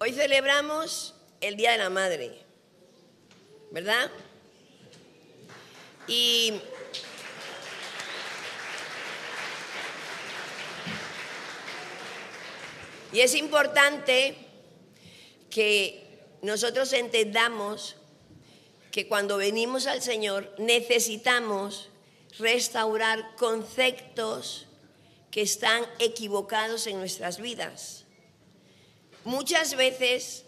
Hoy celebramos el Día de la Madre, ¿verdad? Y es importante que nosotros entendamos que cuando venimos al Señor necesitamos restaurar conceptos que están equivocados en nuestras vidas. Muchas veces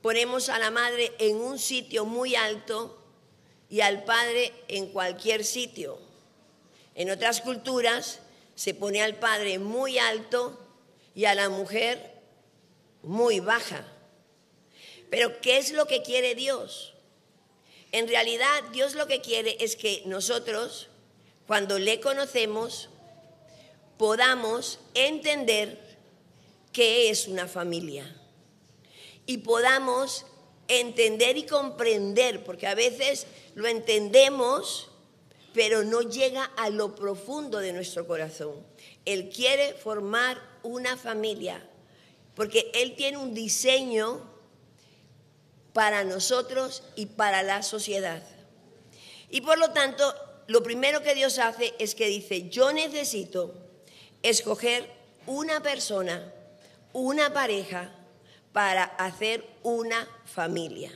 ponemos a la madre en un sitio muy alto y al padre en cualquier sitio. En otras culturas se pone al padre muy alto y a la mujer muy baja. Pero ¿qué es lo que quiere Dios? En realidad Dios lo que quiere es que nosotros, cuando le conocemos, podamos entender qué es una familia y podamos entender y comprender, porque a veces lo entendemos, pero no llega a lo profundo de nuestro corazón. Él quiere formar una familia, porque Él tiene un diseño para nosotros y para la sociedad. Y por lo tanto, lo primero que Dios hace es que dice, yo necesito escoger una persona, una pareja, para hacer una familia.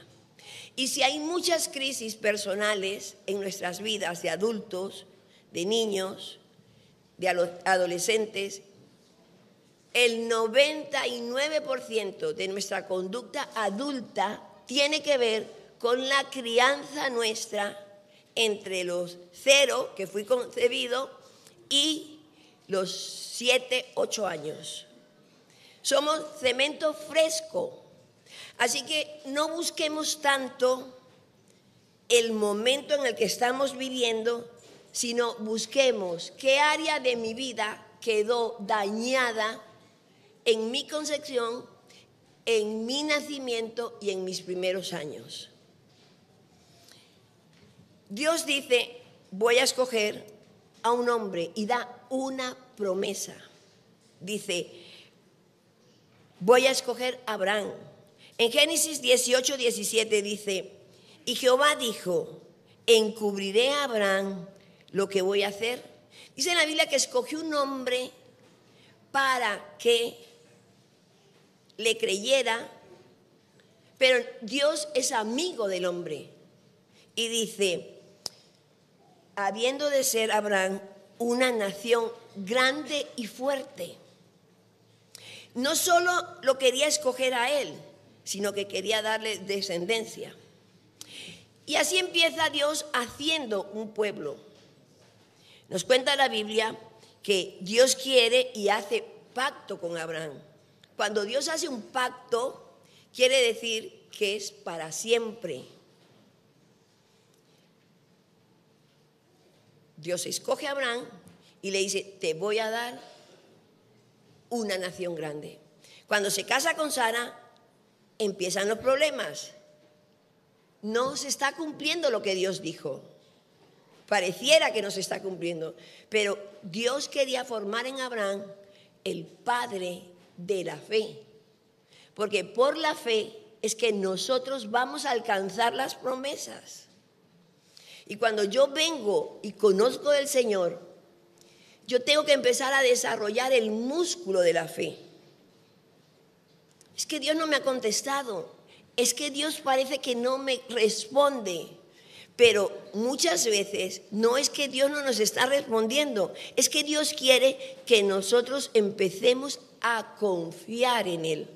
Y si hay muchas crisis personales en nuestras vidas de adultos, de niños, de adolescentes, el 99% de nuestra conducta adulta tiene que ver con la crianza nuestra entre los cero, que fui concebido, y los siete, ocho años. Somos cemento fresco. Así que no busquemos tanto el momento en el que estamos viviendo, sino busquemos qué área de mi vida quedó dañada en mi concepción, en mi nacimiento y en mis primeros años. Dios dice, voy a escoger a un hombre y da una promesa. Dice, voy a escoger a Abraham. En Génesis 18, 17 dice, y Jehová dijo, encubriré a Abraham lo que voy a hacer. Dice en la Biblia que escogió un hombre para que le creyera, pero Dios es amigo del hombre. Y dice, habiendo de ser Abraham una nación grande y fuerte, no solo lo quería escoger a él, sino que quería darle descendencia. Y así empieza Dios haciendo un pueblo. Nos cuenta la Biblia que Dios quiere y hace pacto con Abraham. Cuando Dios hace un pacto, quiere decir que es para siempre. Dios escoge a Abraham y le dice, te voy a dar una nación grande. Cuando se casa con Sara, empiezan los problemas. No se está cumpliendo lo que Dios dijo. Pareciera que no se está cumpliendo, pero Dios quería formar en Abraham el padre de la fe. Porque por la fe es que nosotros vamos a alcanzar las promesas. Y cuando yo vengo y conozco del Señor, yo tengo que empezar a desarrollar el músculo de la fe. Es que Dios no me ha contestado. Es que Dios parece que no me responde. Pero muchas veces no es que Dios no nos está respondiendo, es que Dios quiere que nosotros empecemos a confiar en Él,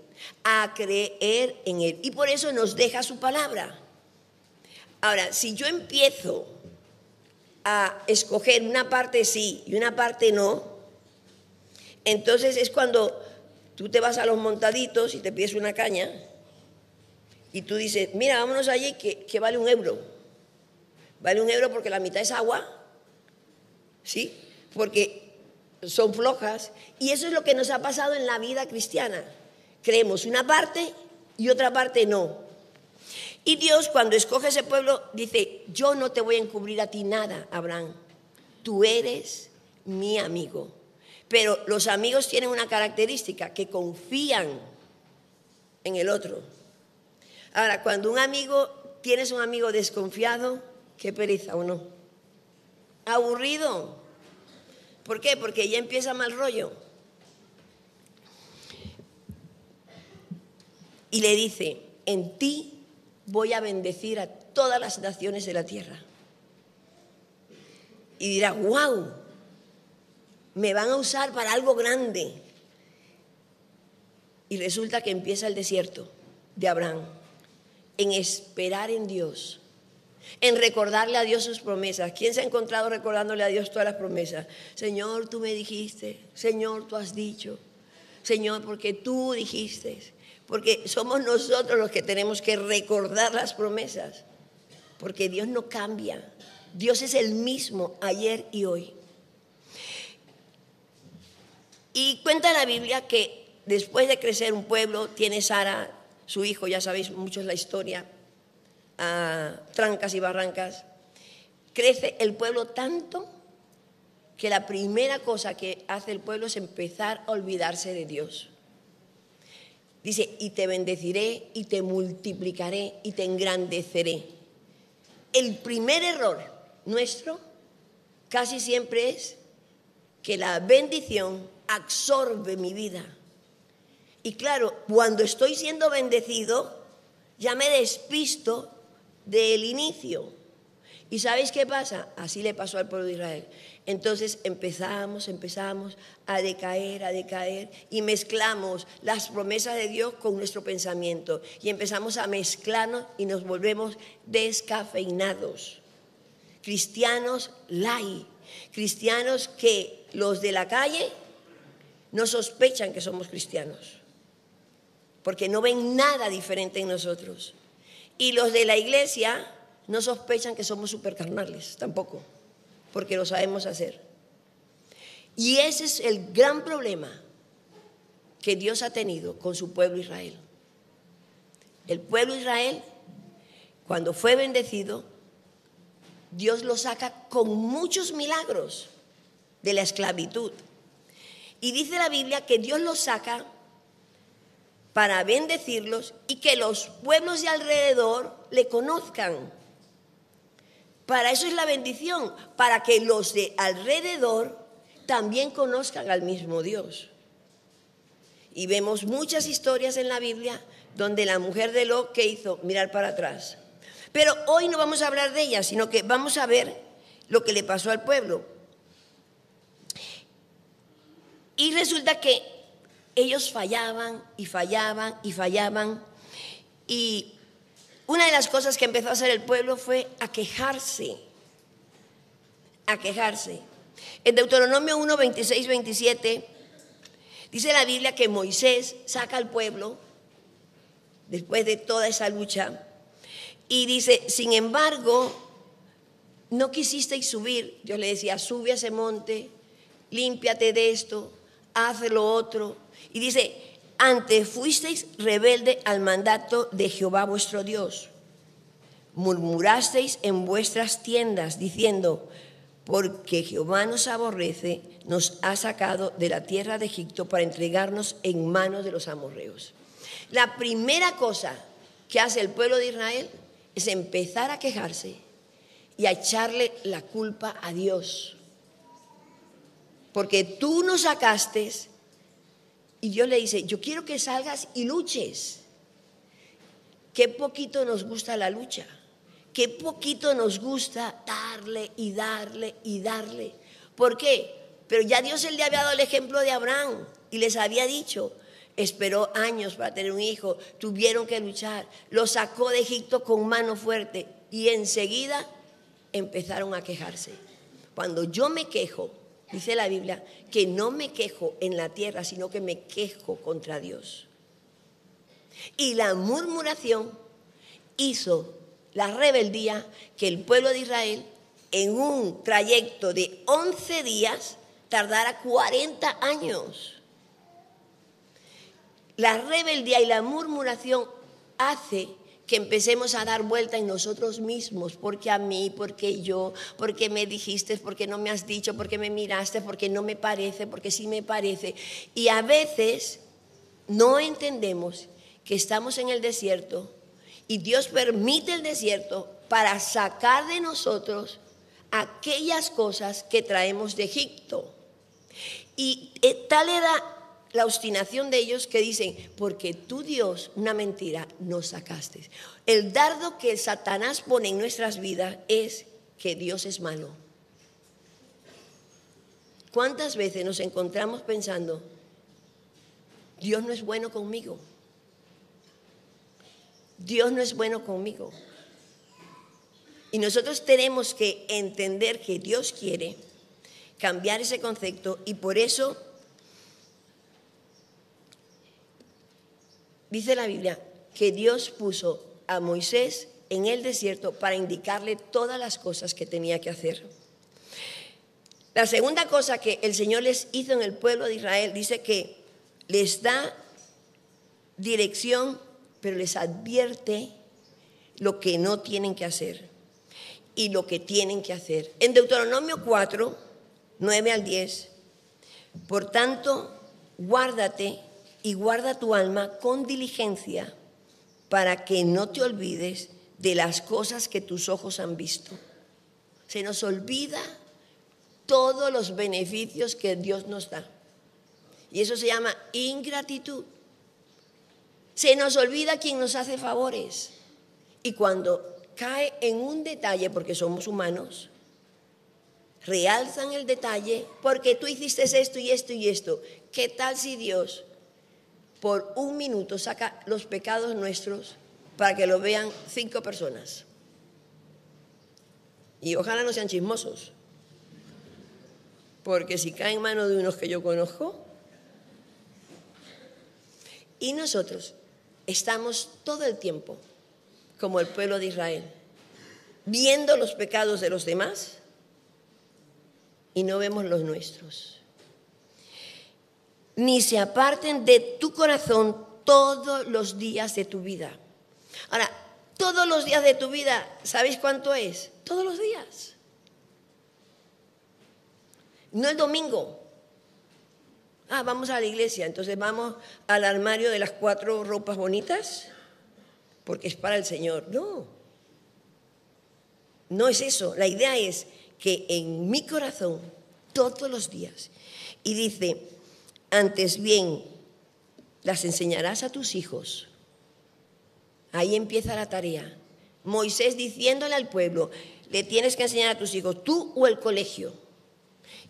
a creer en Él. Y por eso nos deja su palabra. Ahora, si yo empiezo a escoger una parte sí y una parte no, entonces es cuando tú te vas a los montaditos y te pides una caña y tú dices, mira, vámonos allí que, que vale un euro vale un euro porque la mitad es agua, ¿sí? Porque son flojas. Y eso es lo que nos ha pasado en la vida cristiana. Creemos una parte y otra parte no. Y Dios cuando escoge ese pueblo dice, yo no te voy a encubrir a ti nada, Abraham. Tú eres mi amigo. Pero los amigos tienen una característica, que confían. en el otro. Ahora, cuando un amigo, tienes un amigo desconfiado, qué pereza o no. Aburrido. ¿Por qué? Porque ya empieza mal rollo. Y le dice, en ti voy a bendecir a todas las naciones de la tierra. Y dirá, wow, me van a usar para algo grande. Y resulta que empieza el desierto de Abraham, en esperar en Dios, en recordarle a Dios sus promesas. ¿Quién se ha encontrado recordándole a Dios todas las promesas? Señor, tú me dijiste, Señor, tú has dicho, Señor, porque tú dijiste, porque somos nosotros los que tenemos que recordar las promesas, porque Dios no cambia, Dios es el mismo ayer y hoy. Y cuenta la Biblia que después de crecer un pueblo, tiene Sara, su hijo, ya sabéis muchos la historia, a trancas y barrancas, crece el pueblo tanto que la primera cosa que hace el pueblo es empezar a olvidarse de Dios. Dice, y te bendeciré y te multiplicaré y te engrandeceré. El primer error nuestro casi siempre es que la bendición absorbe mi vida y claro, cuando estoy siendo bendecido, ya me despisto del inicio. ¿Y sabéis qué pasa? Así le pasó al pueblo de Israel. Entonces empezamos, empezamos a decaer, a decaer y mezclamos las promesas de Dios con nuestro pensamiento. Y empezamos a mezclarnos y nos volvemos descafeinados. Cristianos lai, cristianos que los de la calle no sospechan que somos cristianos porque no ven nada diferente en nosotros. Y los de la iglesia no sospechan que somos supercarnales, tampoco, porque lo sabemos hacer. Y ese es el gran problema que Dios ha tenido con su pueblo Israel. El pueblo Israel, cuando fue bendecido, Dios lo saca con muchos milagros de la esclavitud. Y dice la Biblia que Dios lo saca para bendecirlos y que los pueblos de alrededor le conozcan. Para eso es la bendición, para que los de alrededor también conozcan al mismo Dios. Y vemos muchas historias en la Biblia donde la mujer de Lot que hizo mirar para atrás. Pero hoy no vamos a hablar de ella, sino que vamos a ver lo que le pasó al pueblo. Y resulta que ellos fallaban y fallaban y fallaban. Y una de las cosas que empezó a hacer el pueblo fue a quejarse, a quejarse. En Deuteronomio 1, 26, 27, dice la Biblia que Moisés saca al pueblo, después de toda esa lucha, y dice, sin embargo, no quisisteis subir. Dios le decía, sube a ese monte, límpiate de esto, haz lo otro. Y dice, antes fuisteis rebelde al mandato de Jehová vuestro Dios. Murmurasteis en vuestras tiendas diciendo, porque Jehová nos aborrece, nos ha sacado de la tierra de Egipto para entregarnos en manos de los amorreos. La primera cosa que hace el pueblo de Israel es empezar a quejarse y a echarle la culpa a Dios. Porque tú nos sacaste y Dios le dice, yo quiero que salgas y luches. Qué poquito nos gusta la lucha. Qué poquito nos gusta darle y darle y darle. ¿Por qué? Pero ya Dios le había dado el ejemplo de Abraham y les había dicho, esperó años para tener un hijo, tuvieron que luchar, lo sacó de Egipto con mano fuerte y enseguida empezaron a quejarse. Cuando yo me quejo, dice la Biblia, que no me quejo en la tierra, sino que me quejo contra Dios. Y la murmuración hizo la rebeldía que el pueblo de Israel en un trayecto de 11 días tardara 40 años. La rebeldía y la murmuración hace que empecemos a dar vuelta en nosotros mismos, porque a mí, porque yo, porque me dijiste, porque no me has dicho, porque me miraste, porque no me parece, porque sí me parece. Y a veces no entendemos que estamos en el desierto y Dios permite el desierto para sacar de nosotros aquellas cosas que traemos de Egipto. Y eh, tal era la obstinación de ellos que dicen, porque tú Dios, una mentira, nos sacaste. El dardo que Satanás pone en nuestras vidas es que Dios es malo. ¿Cuántas veces nos encontramos pensando, Dios no es bueno conmigo? Dios no es bueno conmigo. Y nosotros tenemos que entender que Dios quiere cambiar ese concepto y por eso dice la Biblia que Dios puso a Moisés en el desierto para indicarle todas las cosas que tenía que hacer. La segunda cosa que el Señor les hizo en el pueblo de Israel dice que les da dirección, pero les advierte lo que no tienen que hacer y lo que tienen que hacer. En Deuteronomio 4, 9 al 10, por tanto, guárdate y guarda tu alma con diligencia para que no te olvides de las cosas que tus ojos han visto. Se nos olvida todos los beneficios que Dios nos da. Y eso se llama ingratitud. Se nos olvida quien nos hace favores. Y cuando cae en un detalle, porque somos humanos, realzan el detalle porque tú hiciste esto y esto y esto. ¿Qué tal si Dios por un minuto saca los pecados nuestros para que lo vean cinco personas? Y ojalá no sean chismosos, porque si cae en manos de unos que yo conozco, y nosotros estamos todo el tiempo como el pueblo de Israel, viendo los pecados de los demás y no vemos los nuestros ni se aparten de tu corazón todos los días de tu vida. Ahora, todos los días de tu vida, ¿sabéis cuánto es? Todos los días. No el domingo. Ah, vamos a la iglesia, entonces vamos al armario de las cuatro ropas bonitas, porque es para el Señor. No, no es eso. La idea es que en mi corazón, todos los días, y dice, antes bien, las enseñarás a tus hijos. Ahí empieza la tarea. Moisés diciéndole al pueblo, le tienes que enseñar a tus hijos, tú o el colegio.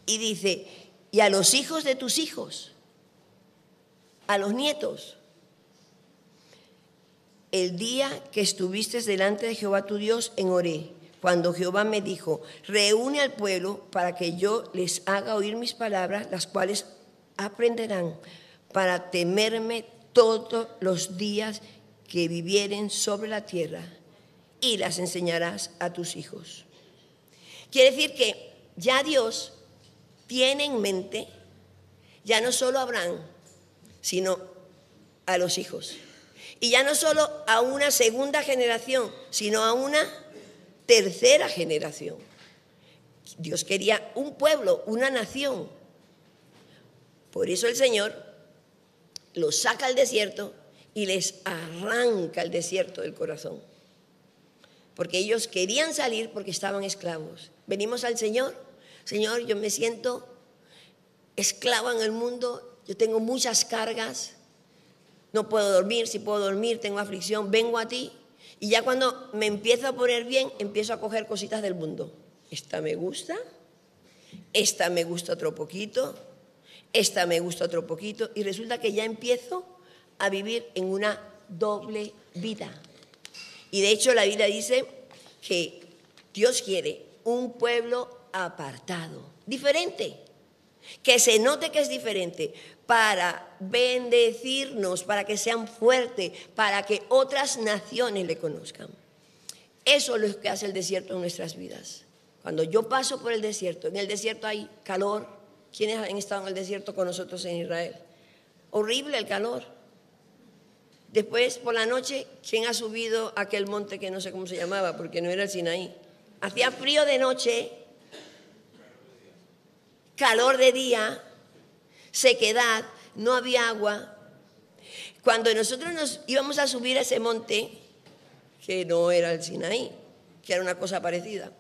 Y dice, y a los hijos de tus hijos, a los nietos. El día que estuviste delante de Jehová tu Dios en Oré, cuando Jehová me dijo, reúne al pueblo para que yo les haga oír mis palabras, las cuales aprenderán para temerme todos los días que vivieren sobre la tierra y las enseñarás a tus hijos. Quiere decir que ya Dios tiene en mente ya no solo a Abraham, sino a los hijos. Y ya no solo a una segunda generación, sino a una tercera generación. Dios quería un pueblo, una nación por eso el Señor los saca al desierto y les arranca el desierto del corazón. Porque ellos querían salir porque estaban esclavos. Venimos al Señor, Señor, yo me siento esclavo en el mundo, yo tengo muchas cargas, no puedo dormir, si puedo dormir, tengo aflicción, vengo a ti. Y ya cuando me empiezo a poner bien, empiezo a coger cositas del mundo. Esta me gusta, esta me gusta otro poquito, esta me gusta otro poquito y resulta que ya empiezo a vivir en una doble vida. Y de hecho la Biblia dice que Dios quiere un pueblo apartado, diferente, que se note que es diferente, para bendecirnos, para que sean fuertes, para que otras naciones le conozcan. Eso es lo que hace el desierto en nuestras vidas. Cuando yo paso por el desierto, en el desierto hay calor, ¿Quiénes han estado en el desierto con nosotros en Israel? Horrible el calor. Después, por la noche, ¿quién ha subido a aquel monte que no sé cómo se llamaba, porque no era el Sinaí? Hacía frío de noche, calor de día, sequedad, no había agua. Cuando nosotros nos íbamos a subir a ese monte, que no era el Sinaí, que era una cosa parecida,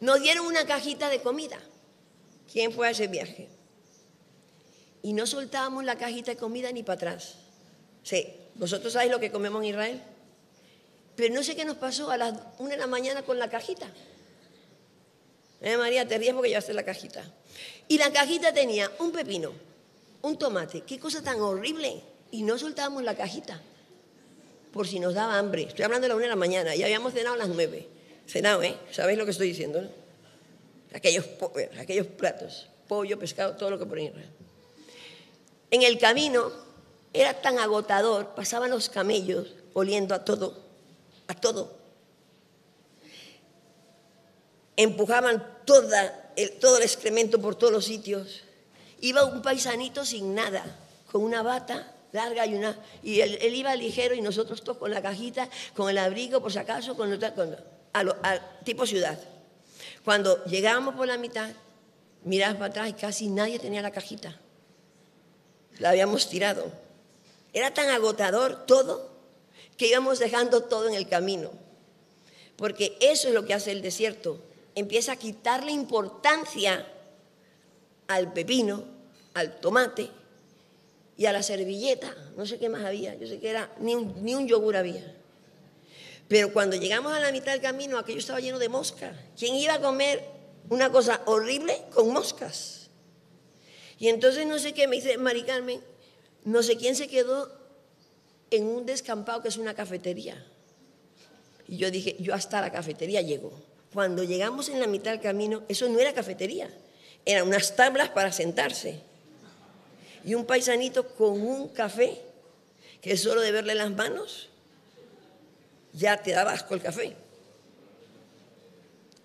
nos dieron una cajita de comida. ¿Quién fue a ese viaje? Y no soltábamos la cajita de comida ni para atrás. Sí, ¿vosotros sabéis lo que comemos en Israel? Pero no sé qué nos pasó a las una de la mañana con la cajita. Eh, María, te ríes porque llevaste la cajita. Y la cajita tenía un pepino, un tomate. Qué cosa tan horrible. Y no soltábamos la cajita. Por si nos daba hambre. Estoy hablando de la una de la mañana. Ya habíamos cenado a las nueve. Cenado, ¿eh? ¿Sabéis lo que estoy diciendo? No? Aquellos, eh, aquellos platos. Pollo, pescado, todo lo que ponen. En el camino era tan agotador. Pasaban los camellos oliendo a todo. A todo empujaban toda el, todo el excremento por todos los sitios. Iba un paisanito sin nada, con una bata larga y una... Y él, iba ligero y nosotros todos con la cajita, con el abrigo, por si acaso, con, con a tipo ciudad. Cuando llegábamos por la mitad, mirabas para atrás y casi nadie tenía la cajita. La habíamos tirado. Era tan agotador todo que íbamos dejando todo en el camino. Porque eso es lo que hace el desierto empieza a quitarle importancia al pepino, al tomate y a la servilleta. No sé qué más había, yo sé que era, ni un, ni un yogur había. Pero cuando llegamos a la mitad del camino, aquello estaba lleno de moscas. ¿Quién iba a comer una cosa horrible con moscas? Y entonces no sé qué, me dice Mari Carmen, no sé quién se quedó en un descampado que es una cafetería. Y yo dije, yo hasta la cafetería llego. Cuando llegamos en la mitad del camino, eso no era cafetería, eran unas tablas para sentarse. Y un paisanito con un café, que solo de verle las manos, ya te daba asco el café.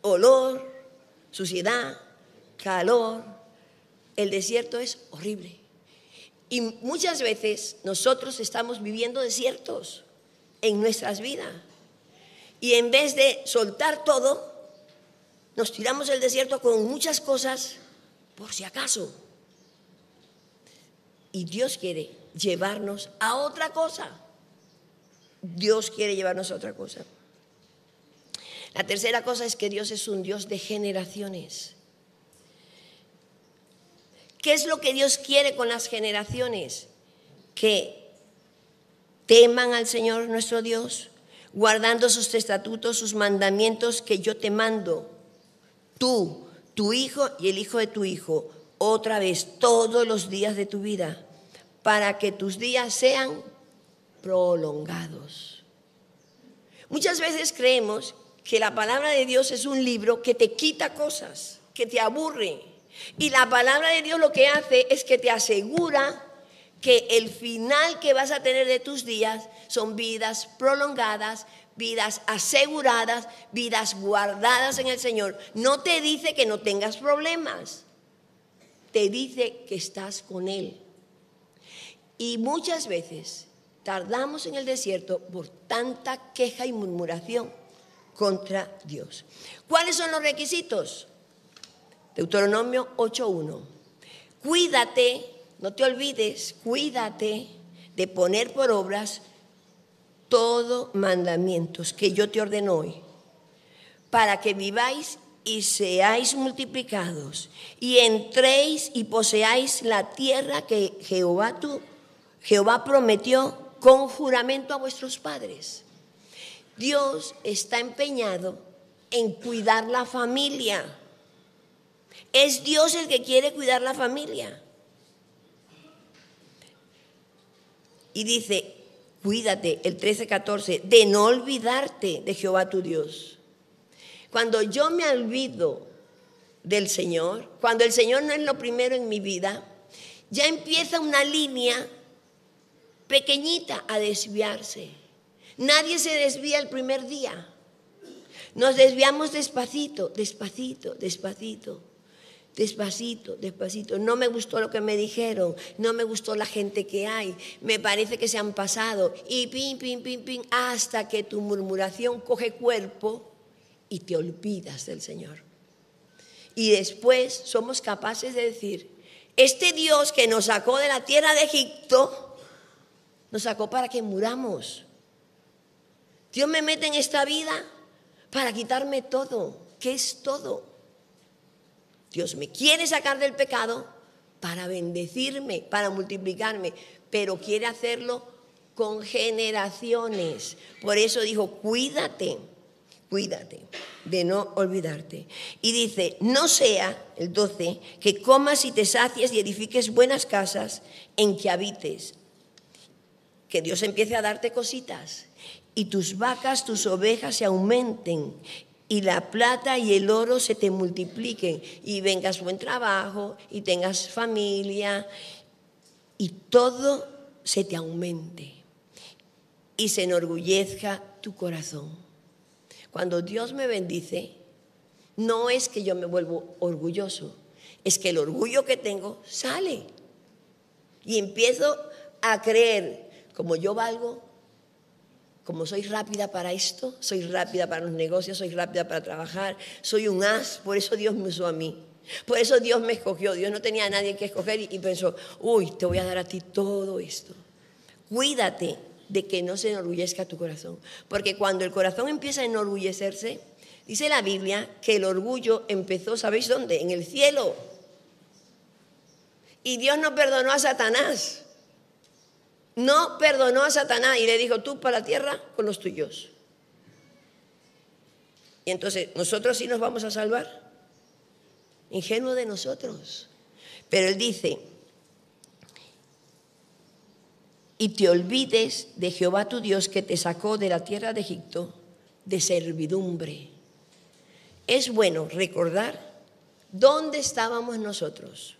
Olor, suciedad, calor. El desierto es horrible. Y muchas veces nosotros estamos viviendo desiertos en nuestras vidas. Y en vez de soltar todo, nos tiramos el desierto con muchas cosas por si acaso. Y Dios quiere llevarnos a otra cosa. Dios quiere llevarnos a otra cosa. La tercera cosa es que Dios es un Dios de generaciones. ¿Qué es lo que Dios quiere con las generaciones? Que teman al Señor nuestro Dios, guardando sus estatutos, sus mandamientos que yo te mando tú, tu hijo y el hijo de tu hijo, otra vez todos los días de tu vida, para que tus días sean prolongados. Muchas veces creemos que la palabra de Dios es un libro que te quita cosas, que te aburre. Y la palabra de Dios lo que hace es que te asegura que el final que vas a tener de tus días son vidas prolongadas, vidas aseguradas, vidas guardadas en el Señor. No te dice que no tengas problemas, te dice que estás con Él. Y muchas veces tardamos en el desierto por tanta queja y murmuración contra Dios. ¿Cuáles son los requisitos? Deuteronomio 8.1. Cuídate, no te olvides, cuídate de poner por obras todo mandamientos que yo te ordeno hoy, para que viváis y seáis multiplicados, y entréis y poseáis la tierra que Jehová, tu, Jehová prometió con juramento a vuestros padres. Dios está empeñado en cuidar la familia. Es Dios el que quiere cuidar la familia. Y dice, Cuídate, el 13-14, de no olvidarte de Jehová tu Dios. Cuando yo me olvido del Señor, cuando el Señor no es lo primero en mi vida, ya empieza una línea pequeñita a desviarse. Nadie se desvía el primer día. Nos desviamos despacito, despacito, despacito despacito, despacito. No me gustó lo que me dijeron, no me gustó la gente que hay, me parece que se han pasado y pim, pim, pim, pim, hasta que tu murmuración coge cuerpo y te olvidas del Señor. Y después somos capaces de decir, este Dios que nos sacó de la tierra de Egipto, nos sacó para que muramos. Dios me mete en esta vida para quitarme todo. ¿Qué es todo? Dios me quiere sacar del pecado para bendecirme, para multiplicarme, pero quiere hacerlo con generaciones. Por eso dijo, cuídate, cuídate de no olvidarte. Y dice, no sea, el 12, que comas y te sacies y edifiques buenas casas en que habites. Que Dios empiece a darte cositas y tus vacas, tus ovejas se aumenten y la plata y el oro se te multipliquen y vengas buen trabajo y tengas familia y todo se te aumente y se enorgullezca tu corazón. Cuando Dios me bendice, no es que yo me vuelvo orgulloso, es que el orgullo que tengo sale y empiezo a creer como yo valgo, como soy rápida para esto, soy rápida para los negocios, soy rápida para trabajar, soy un as, por eso Dios me usó a mí. Por eso Dios me escogió. Dios no tenía a nadie que escoger y, pensó, uy, te voy a dar a ti todo esto. Cuídate de que no se enorgullezca tu corazón. Porque cuando el corazón empieza a enorgullecerse, dice la Biblia que el orgullo empezó, ¿sabéis dónde? En el cielo. Y Dios no perdonó a Satanás no perdonó a Satanás y le dijo, tú para la tierra con los tuyos. Y entonces, ¿nosotros sí nos vamos a salvar? Ingenuo de nosotros. Pero él dice, y te olvides de Jehová tu Dios que te sacó de la tierra de Egipto de servidumbre. Es bueno recordar dónde estábamos nosotros,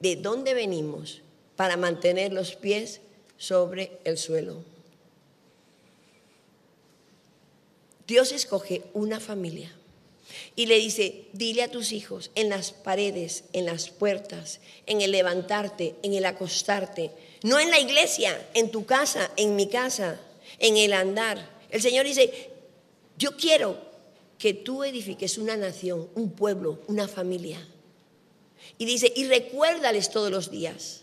de dónde venimos para mantener los pies sobre el suelo. Dios escoge una familia y le dice, dile a tus hijos en las paredes, en las puertas, en el levantarte, en el acostarte, no en la iglesia, en tu casa, en mi casa, en el andar. El Señor dice, yo quiero que tú edifiques una nación, un pueblo, una familia. Y dice, y recuérdales todos los días.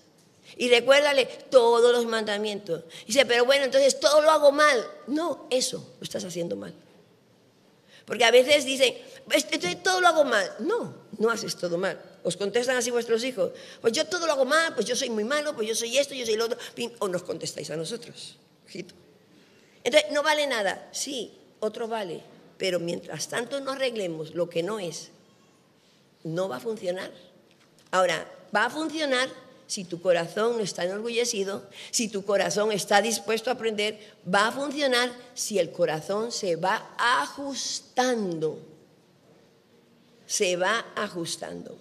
Y recuérdale todos los mandamientos. dice, pero bueno, entonces todo lo hago mal. No, eso lo estás haciendo mal. Porque a veces dicen, entonces todo lo hago mal. No, no haces todo mal. Os contestan así vuestros hijos. Pues yo todo lo hago mal, pues yo soy muy malo, pues yo soy esto, yo soy lo otro. O nos contestáis a nosotros. Ojito. Entonces, no vale nada. Sí, otro vale. Pero mientras tanto no arreglemos lo que no es, no va a funcionar. Ahora, va a funcionar si tu corazón no está enorgullecido, si tu corazón está dispuesto a aprender, va a funcionar si el corazón se va ajustando. Se va ajustando.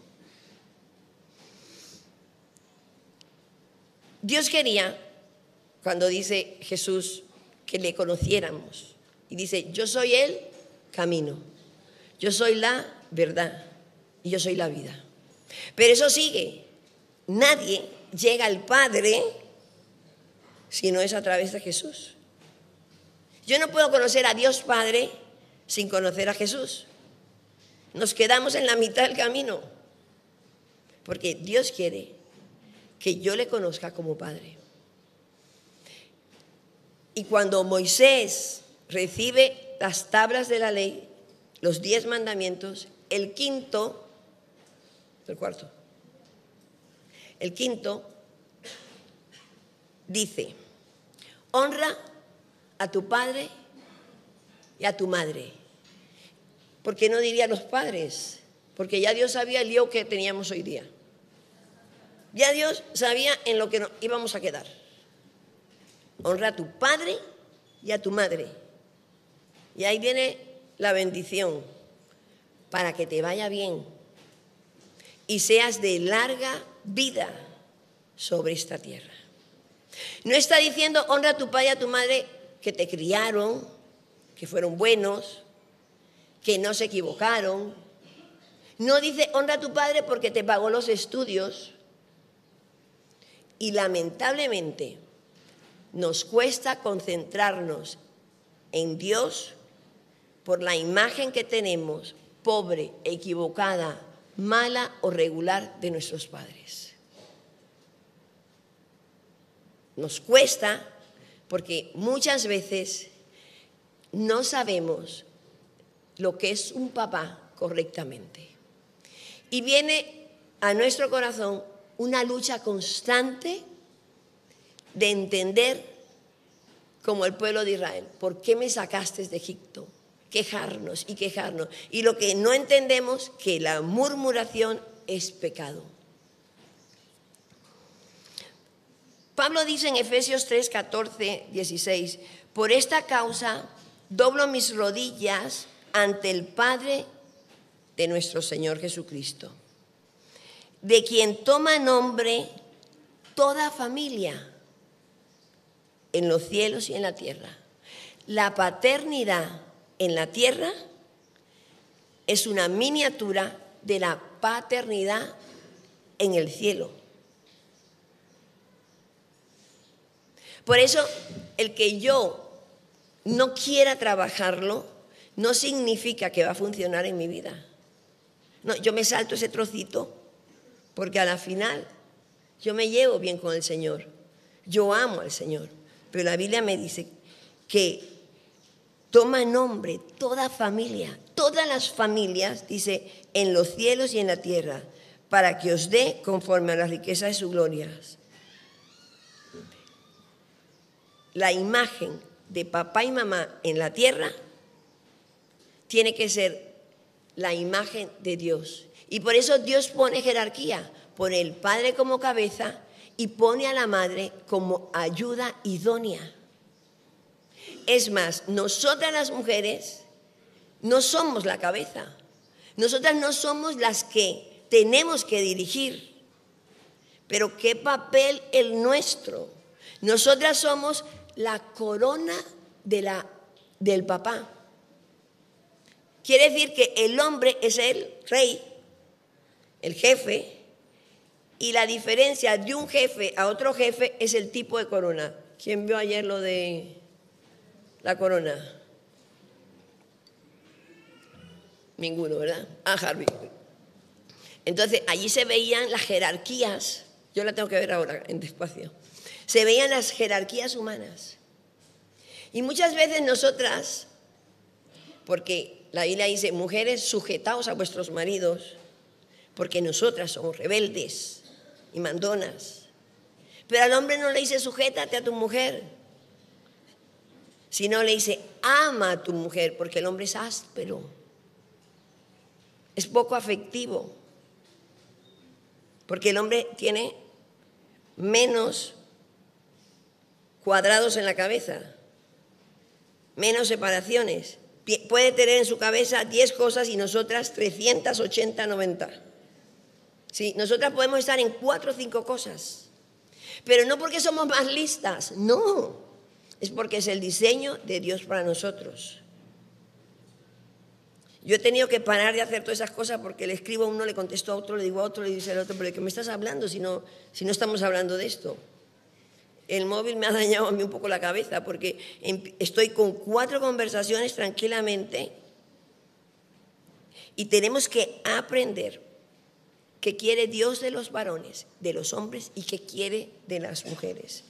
Dios quería, cuando dice Jesús, que le conociéramos. Y dice, yo soy el camino, yo soy la verdad y yo soy la vida. Pero eso sigue, Nadie llega al Padre si no es a través de Jesús. Yo no puedo conocer a Dios Padre sin conocer a Jesús. Nos quedamos en la mitad del camino, porque Dios quiere que yo le conozca como Padre. Y cuando Moisés recibe las tablas de la ley, los diez mandamientos, el quinto, el cuarto, el quinto dice, honra a tu padre y a tu madre. ¿Por qué no diría los padres? Porque ya Dios sabía el lío que teníamos hoy día. Ya Dios sabía en lo que íbamos a quedar. Honra a tu padre y a tu madre. Y ahí viene la bendición para que te vaya bien y seas de larga vida sobre esta tierra. No está diciendo honra a tu padre y a tu madre que te criaron, que fueron buenos, que no se equivocaron. No dice honra a tu padre porque te pagó los estudios. Y lamentablemente nos cuesta concentrarnos en Dios por la imagen que tenemos, pobre, equivocada, mala o regular de nuestros padres. nos cuesta porque muchas veces no sabemos lo que es un papá correctamente. Y viene a nuestro corazón una lucha constante de entender como el pueblo de Israel, ¿por qué me sacaste de Egipto? Quejarnos y quejarnos. Y lo que no entendemos, que la murmuración es pecado. Pablo dice en Efesios 3, 14, 16, por esta causa doblo mis rodillas ante el Padre de nuestro Señor Jesucristo, de quien toma nombre toda familia en los cielos y en la tierra. La paternidad en la tierra es una miniatura de la paternidad en el cielo. Por eso, el que yo no quiera trabajarlo no significa que va a funcionar en mi vida. No, yo me salto ese trocito porque a la final yo me llevo bien con el Señor. Yo amo al Señor. Pero la Biblia me dice que toma nombre toda familia, todas las familias, dice, en los cielos y en la tierra, para que os dé conforme a las riquezas de sus glorias la imagen de papá y mamá en la tierra tiene que ser la imagen de Dios. Y por eso Dios pone jerarquía, pone el padre como cabeza y pone a la madre como ayuda idónea. Es más, nosotras las mujeres no somos la cabeza, nosotras no somos las que tenemos que dirigir, pero ¿qué papel el nuestro? Nosotras somos la corona de la, del papá. Quiere decir que el hombre es el rey, el jefe, y la diferencia de un jefe a otro jefe es el tipo de corona. ¿Quién vio ayer lo de la corona? Ninguno, ¿verdad? Ah, Harvey. Entonces, allí se veían las jerarquías. Yo la tengo que ver ahora en despacio se veían las jerarquías humanas. Y muchas veces nosotras, porque la Biblia dice, mujeres, sujetaos a vuestros maridos, porque nosotras somos rebeldes y mandonas. Pero al hombre no le dice, sujétate a tu mujer, sino le dice, ama a tu mujer, porque el hombre es áspero, es poco afectivo, porque el hombre tiene menos cuadrados en la cabeza, menos separaciones. Puede tener en su cabeza 10 cosas y nosotras 380, 90. Sí, nosotras podemos estar en 4 o 5 cosas, pero no porque somos más listas, no, es porque es el diseño de Dios para nosotros. Yo he tenido que parar de hacer todas esas cosas porque le escribo a uno, le contesto a otro, le digo a otro, le dice al otro, pero ¿de qué me estás hablando si no, si no estamos hablando de esto? el móvil me ha dañado a mí un poco la cabeza porque estoy con cuatro conversaciones tranquilamente y tenemos que aprender qué quiere Dios de los varones, de los hombres y qué quiere de las mujeres.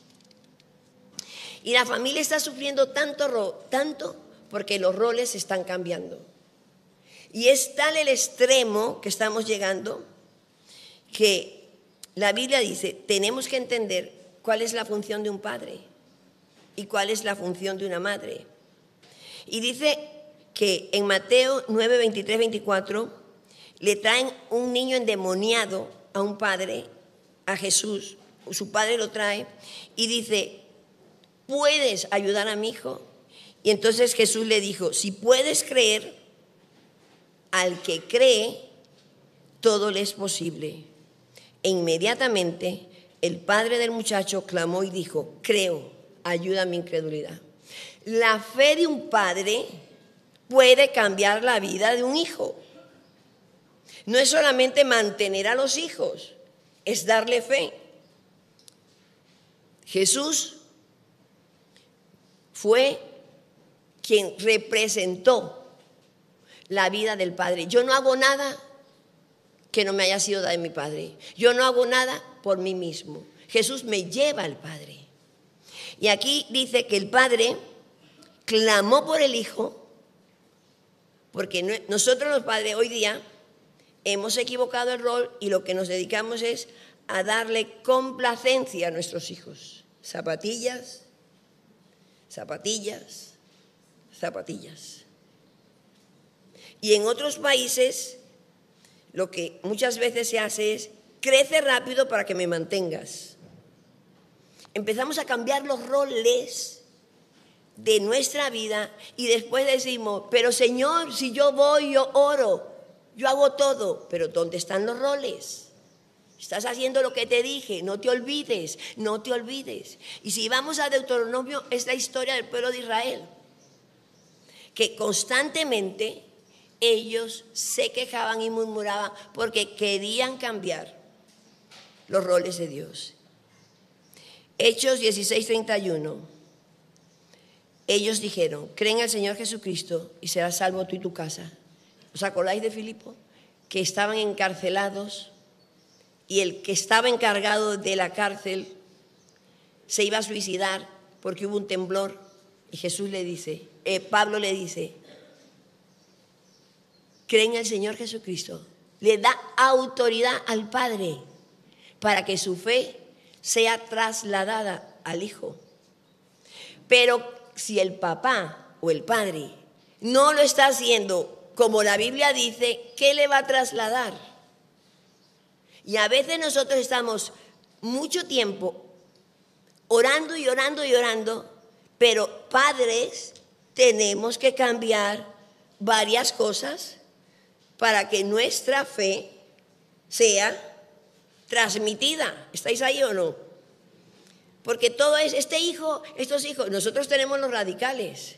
Y la familia está sufriendo tanto, tanto porque los roles están cambiando. Y es tal el extremo que estamos llegando que la Biblia dice, tenemos que entender cuál es la función de un padre y cuál es la función de una madre. Y dice que en Mateo 9, 23, 24 le traen un niño endemoniado a un padre, a Jesús, su padre lo trae y dice, ¿puedes ayudar a mi hijo? Y entonces Jesús le dijo, si puedes creer, al que cree, todo le es posible. E inmediatamente el padre del muchacho clamó y dijo, creo, ayuda a mi incredulidad. La fe de un padre puede cambiar la vida de un hijo. No es solamente mantener a los hijos, es darle fe. Jesús fue quien representó la vida del Padre. Yo no hago nada que no me haya sido dado de mi Padre. Yo no hago nada por mí mismo. Jesús me lleva al Padre. Y aquí dice que el Padre clamó por el Hijo, porque nosotros los padres hoy día hemos equivocado el rol y lo que nos dedicamos es a darle complacencia a nuestros hijos. Zapatillas, zapatillas, zapatillas. Y en otros países lo que muchas veces se hace es, crece rápido para que me mantengas. Empezamos a cambiar los roles de nuestra vida y después decimos, pero Señor, si yo voy, yo oro, yo hago todo, pero ¿dónde están los roles? Estás haciendo lo que te dije, no te olvides, no te olvides. Y si vamos a Deuteronomio, es la historia del pueblo de Israel, que constantemente ellos se quejaban y murmuraban porque querían cambiar los roles de Dios. Hechos 16:31. Ellos dijeron, creen al Señor Jesucristo y serás salvo tú y tu casa. ¿Os acordáis de Filipo? Que estaban encarcelados y el que estaba encargado de la cárcel se iba a suicidar porque hubo un temblor y Jesús le dice, eh, Pablo le dice, creen en el Señor Jesucristo, le da autoridad al Padre para que su fe sea trasladada al Hijo. Pero si el papá o el padre no lo está haciendo como la Biblia dice, ¿qué le va a trasladar? Y a veces nosotros estamos mucho tiempo orando y orando y orando, pero padres tenemos que cambiar varias cosas para que nuestra fe sea transmitida. ¿Estáis ahí o no? Porque todo es, este hijo, estos hijos, nosotros tenemos los radicales.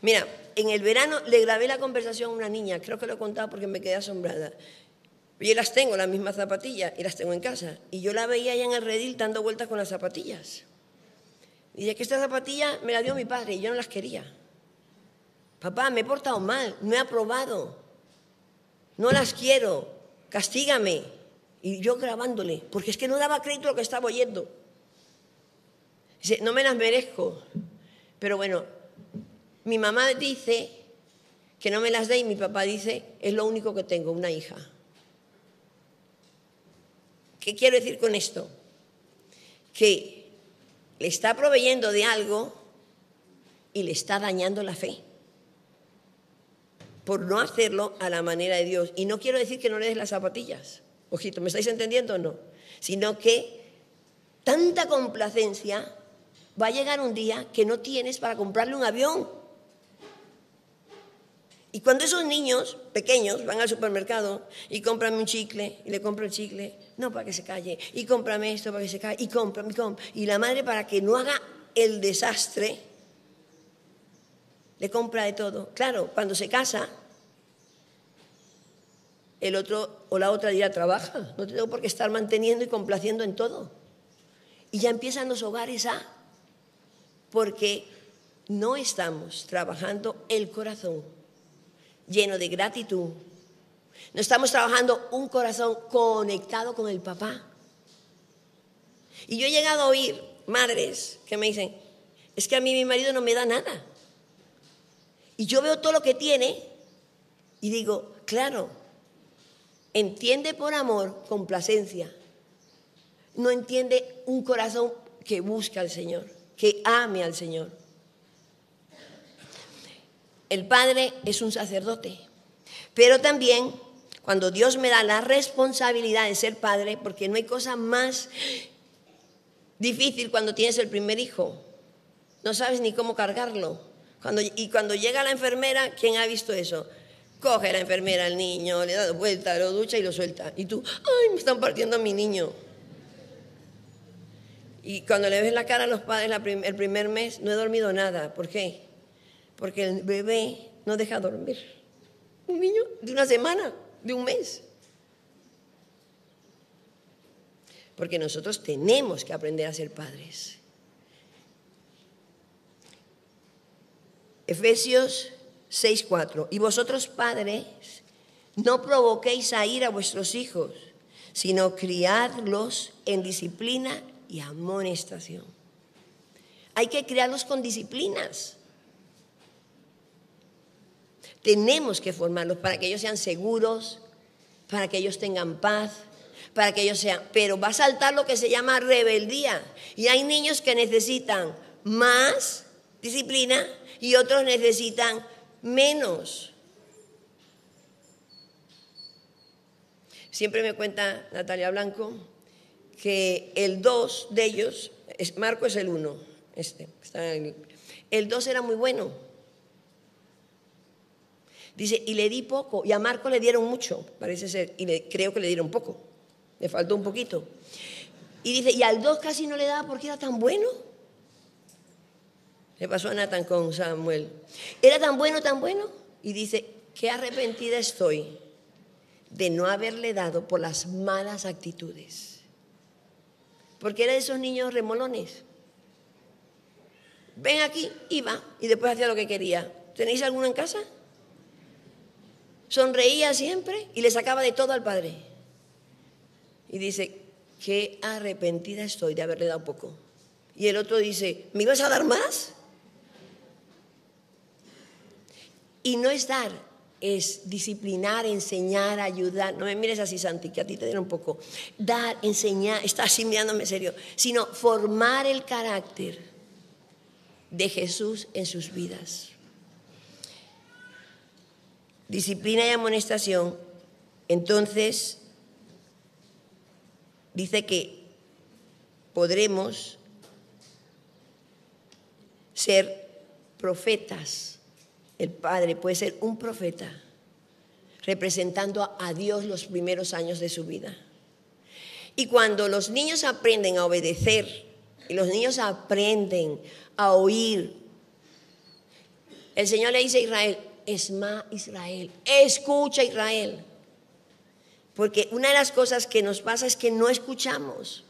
Mira, en el verano le grabé la conversación a una niña, creo que lo he contado porque me quedé asombrada. Yo las tengo, las mismas zapatillas, y las tengo en casa. Y yo la veía allá en el redil dando vueltas con las zapatillas. Y dice que esta zapatilla me la dio mi padre y yo no las quería. Papá, me he portado mal, no he aprobado no las quiero, castígame. Y yo grabándole, porque es que no daba crédito a lo que estaba oyendo. Dice, no me las merezco. Pero bueno, mi mamá dice que no me las dé y mi papá dice, es lo único que tengo, una hija. ¿Qué quiero decir con esto? Que le está proveyendo de algo y le está dañando la fe por no hacerlo a la manera de Dios. Y no quiero decir que no le des las zapatillas, ojito, ¿me estáis entendiendo o no? Sino que tanta complacencia va a llegar un día que no tienes para comprarle un avión. Y cuando esos niños pequeños van al supermercado y compran un chicle y le compro el chicle, no para que se calle, y cómprame esto para que se calle, y cómprame, y, y la madre para que no haga el desastre, le compra de todo. Claro, cuando se casa, el otro o la otra dirá, trabaja, no tengo por qué estar manteniendo y complaciendo en todo. Y ya empiezan los hogares a, porque no estamos trabajando el corazón lleno de gratitud. No estamos trabajando un corazón conectado con el papá. Y yo he llegado a oír madres que me dicen, es que a mí mi marido no me da nada. Y yo veo todo lo que tiene y digo, claro, entiende por amor complacencia. No entiende un corazón que busca al Señor, que ame al Señor. El Padre es un sacerdote, pero también cuando Dios me da la responsabilidad de ser padre, porque no hay cosa más difícil cuando tienes el primer hijo, no sabes ni cómo cargarlo. Cuando, y cuando llega la enfermera, ¿quién ha visto eso? Coge la enfermera al niño, le da vuelta, lo ducha y lo suelta. Y tú, ay, me están partiendo a mi niño. Y cuando le ves la cara a los padres el primer mes, no he dormido nada. ¿Por qué? Porque el bebé no deja dormir. Un niño de una semana, de un mes. Porque nosotros tenemos que aprender a ser padres. Efesios 6.4. Y vosotros padres, no provoquéis a ir a vuestros hijos, sino criadlos en disciplina y amonestación. Hay que criarlos con disciplinas. Tenemos que formarlos para que ellos sean seguros, para que ellos tengan paz, para que ellos sean... Pero va a saltar lo que se llama rebeldía. Y hay niños que necesitan más disciplina y otros necesitan menos. Siempre me cuenta Natalia Blanco que el 2 de ellos, Marco es el 1, este, el 2 era muy bueno. Dice, y le di poco, y a Marco le dieron mucho, parece ser, y creo que le dieron poco, le faltó un poquito. Y dice, y al 2 casi no le daba porque era tan bueno. Le pasó a Nathan con Samuel. Era tan bueno, tan bueno. Y dice, qué arrepentida estoy de no haberle dado por las malas actitudes. Porque era de esos niños remolones. Ven aquí, iba, y después hacía lo que quería. ¿Tenéis alguno en casa? Sonreía siempre y le sacaba de todo al padre. Y dice, qué arrepentida estoy de haberle dado poco. Y el otro dice, ¿me ibas a dar más? Y no es dar, es disciplinar, enseñar, ayudar. No me mires así, Santi, que a ti te dieron poco. Dar, enseñar, está así mirándome serio, sino formar el carácter de Jesús en sus vidas. Disciplina y amonestación, entonces dice que podremos ser profetas el padre puede ser un profeta representando a Dios los primeros años de su vida. Y cuando los niños aprenden a obedecer y los niños aprenden a oír, el Señor le dice a Israel, Esma Israel, escucha Israel. Porque una de las cosas que nos pasa es que no escuchamos,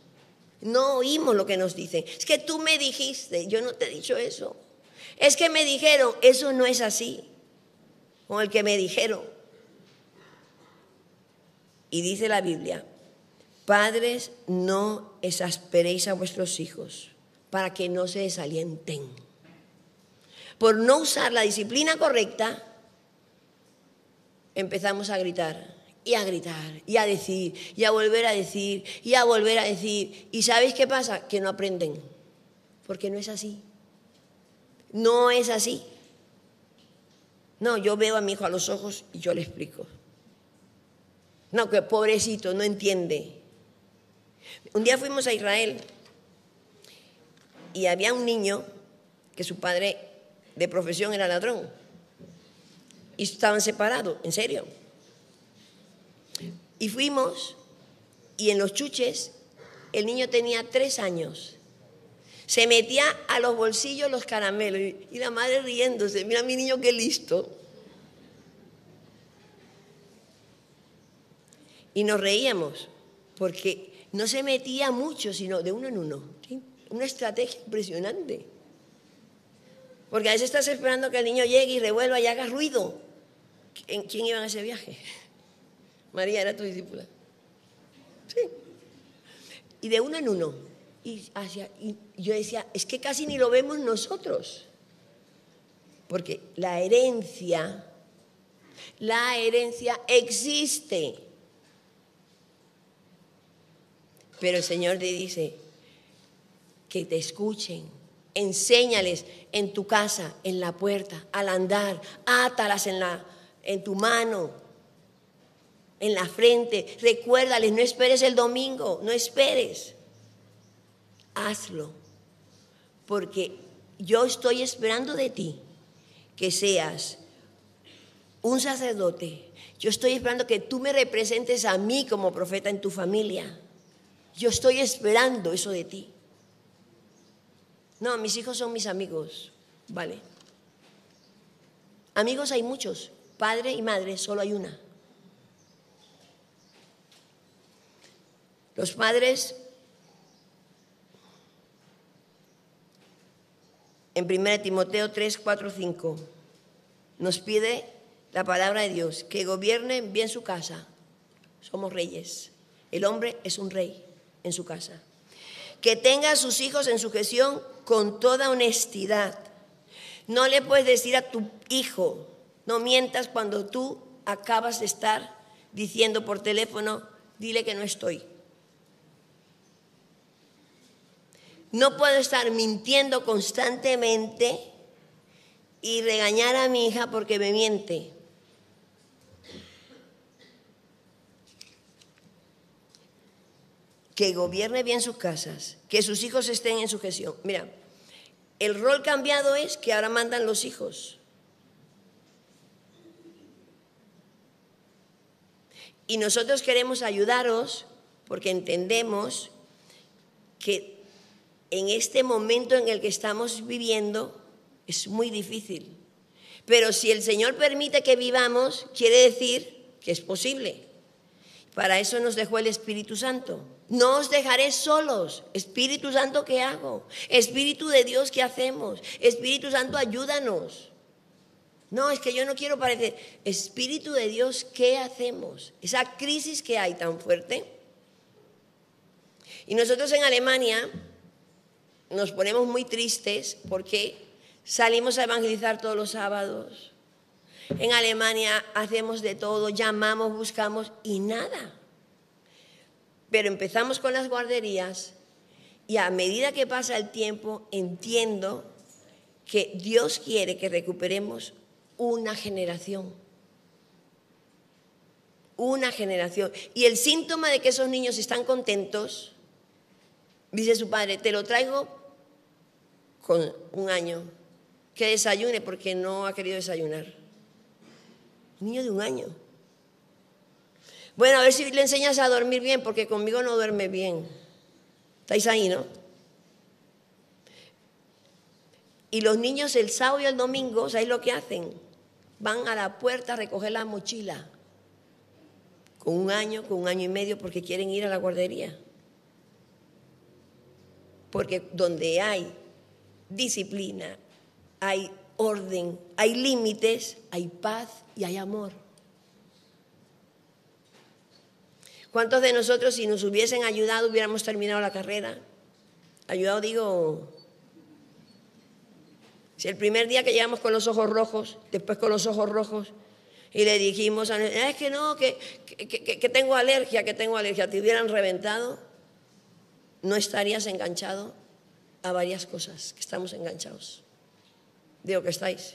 no oímos lo que nos dicen. Es que tú me dijiste, yo no te he dicho eso. Es que me dijeron, eso no es así, con el que me dijeron. Y dice la Biblia, padres, no exasperéis a vuestros hijos para que no se desalienten. Por no usar la disciplina correcta, empezamos a gritar y a gritar y a decir y a volver a decir y a volver a decir. ¿Y sabéis qué pasa? Que no aprenden, porque no es así. No es así. No, yo veo a mi hijo a los ojos y yo le explico. No, que pobrecito, no entiende. Un día fuimos a Israel y había un niño que su padre de profesión era ladrón. Y estaban separados, en serio. Y fuimos y en los chuches el niño tenía tres años se metía a los bolsillos los caramelos y la madre riéndose, mira mi niño qué listo. Y nos reíamos, porque no se metía mucho, sino de uno en uno. Una estrategia impresionante. Porque a veces estás esperando que el niño llegue y revuelva y haga ruido. ¿En quién iba a ese viaje? María era tu discípula. Sí. Y de uno en uno. Y, hacia, y yo decía, es que casi ni lo vemos nosotros. Porque la herencia, la herencia existe. Pero el Señor te dice que te escuchen, enséñales en tu casa, en la puerta, al andar, átalas en, la, en tu mano, en la frente, recuérdales, no esperes el domingo, no esperes hazlo, porque yo estoy esperando de ti que seas un sacerdote. Yo estoy esperando que tú me representes a mí como profeta en tu familia. Yo estoy esperando eso de ti. No, mis hijos son mis amigos, ¿vale? Amigos hay muchos, padre y madre solo hay una. Los padres en 1 Timoteo 3, 4, 5. Nos pide la palabra de Dios, que gobiernen bien su casa. Somos reyes. El hombre es un rey en su casa. que tenga a sus hijos en sujeción con toda honestidad. No le puedes decir a tu hijo, no mientas cuando tú acabas de estar diciendo por teléfono, dile que no estoy. No puedo estar mintiendo constantemente y regañar a mi hija porque me miente. Que gobierne bien sus casas, que sus hijos estén en su gestión. Mira, el rol cambiado es que ahora mandan los hijos. Y nosotros queremos ayudaros porque entendemos que en este momento en el que estamos viviendo es muy difícil. Pero si el Señor permite que vivamos, quiere decir que es posible. Para eso nos dejó el Espíritu Santo. No os dejaré solos. Espíritu Santo, ¿qué hago? Espíritu de Dios, ¿qué hacemos? Espíritu Santo, ayúdanos. No, es que yo no quiero parecer. Espíritu de Dios, ¿qué hacemos? Esa crisis que hay tan fuerte. Y nosotros en Alemania nos ponemos muy tristes porque salimos a evangelizar todos los sábados. En Alemania hacemos de todo, llamamos, buscamos y nada. Pero empezamos con las guarderías y a medida que pasa el tiempo entiendo que Dios quiere que recuperemos una generación. Una generación. Y el síntoma de que esos niños están contentos, dice su padre, te lo traigo con un año, que desayune porque no ha querido desayunar. Un niño de un año. Bueno, a ver si le enseñas a dormir bien, porque conmigo no duerme bien. ¿Estáis ahí, no? Y los niños el sábado y el domingo, ¿sabéis lo que hacen? Van a la puerta a recoger la mochila. Con un año, con un año y medio, porque quieren ir a la guardería. Porque donde hay disciplina, hay orden, hay límites, hay paz y hay amor. ¿Cuántos de nosotros si nos hubiesen ayudado hubiéramos terminado la carrera? Ayudado digo, si el primer día que llegamos con los ojos rojos, después con los ojos rojos, y le dijimos, a es que no, que, que, tengo alergia, que tengo alergia, te hubieran reventado, no estarías enganchado a varias cosas que estamos enganchados. Digo que estáis.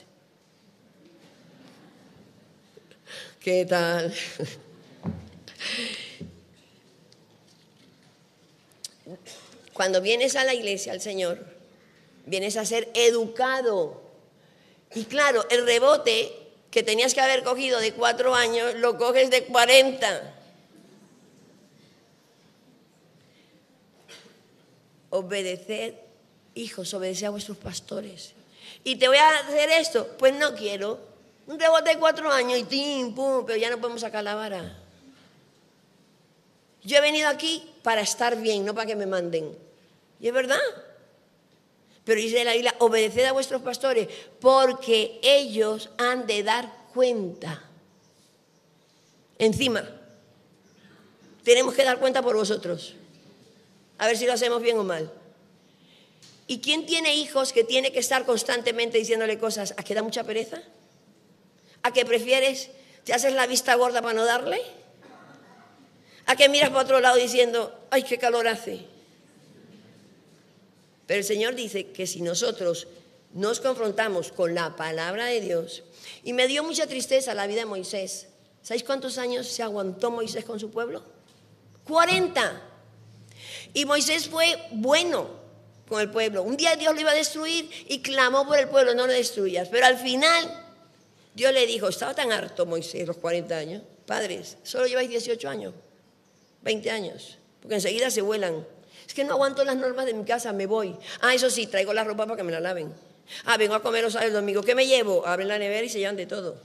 ¿Qué tal? Cuando vienes a la iglesia, al Señor, vienes a ser educado. Y claro, el rebote que tenías que haber cogido de cuatro años, lo coges de cuarenta. Obedeced hijos, obedece a vuestros pastores. Y te voy a hacer esto, pues no quiero. Un rebote de cuatro años y tim, pum, pero ya no podemos sacar la vara. Yo he venido aquí para estar bien, no para que me manden. Y es verdad. Pero dice la Biblia, obedeced a vuestros pastores, porque ellos han de dar cuenta. Encima, tenemos que dar cuenta por vosotros. A ver si lo hacemos bien o mal. ¿Y quién tiene hijos que tiene que estar constantemente diciéndole cosas? ¿A que da mucha pereza? ¿A que prefieres, te haces la vista gorda para no darle? ¿A que miras para otro lado diciendo, ay, qué calor hace? Pero el Señor dice que si nosotros nos confrontamos con la palabra de Dios, y me dio mucha tristeza la vida de Moisés. ¿Sabéis cuántos años se aguantó Moisés con su pueblo? 40. Y Moisés fue bueno, con el pueblo. Un día Dios lo iba a destruir y clamó por el pueblo, no lo destruyas. Pero al final Dios le dijo, estaba tan harto Moisés, los 40 años, padres, solo lleváis 18 años, 20 años, porque enseguida se vuelan. Es que no aguanto las normas de mi casa, me voy. Ah, eso sí, traigo la ropa para que me la laven. Ah, vengo a comer los el domingo. ¿Qué me llevo? Abren la nevera y se llevan de todo.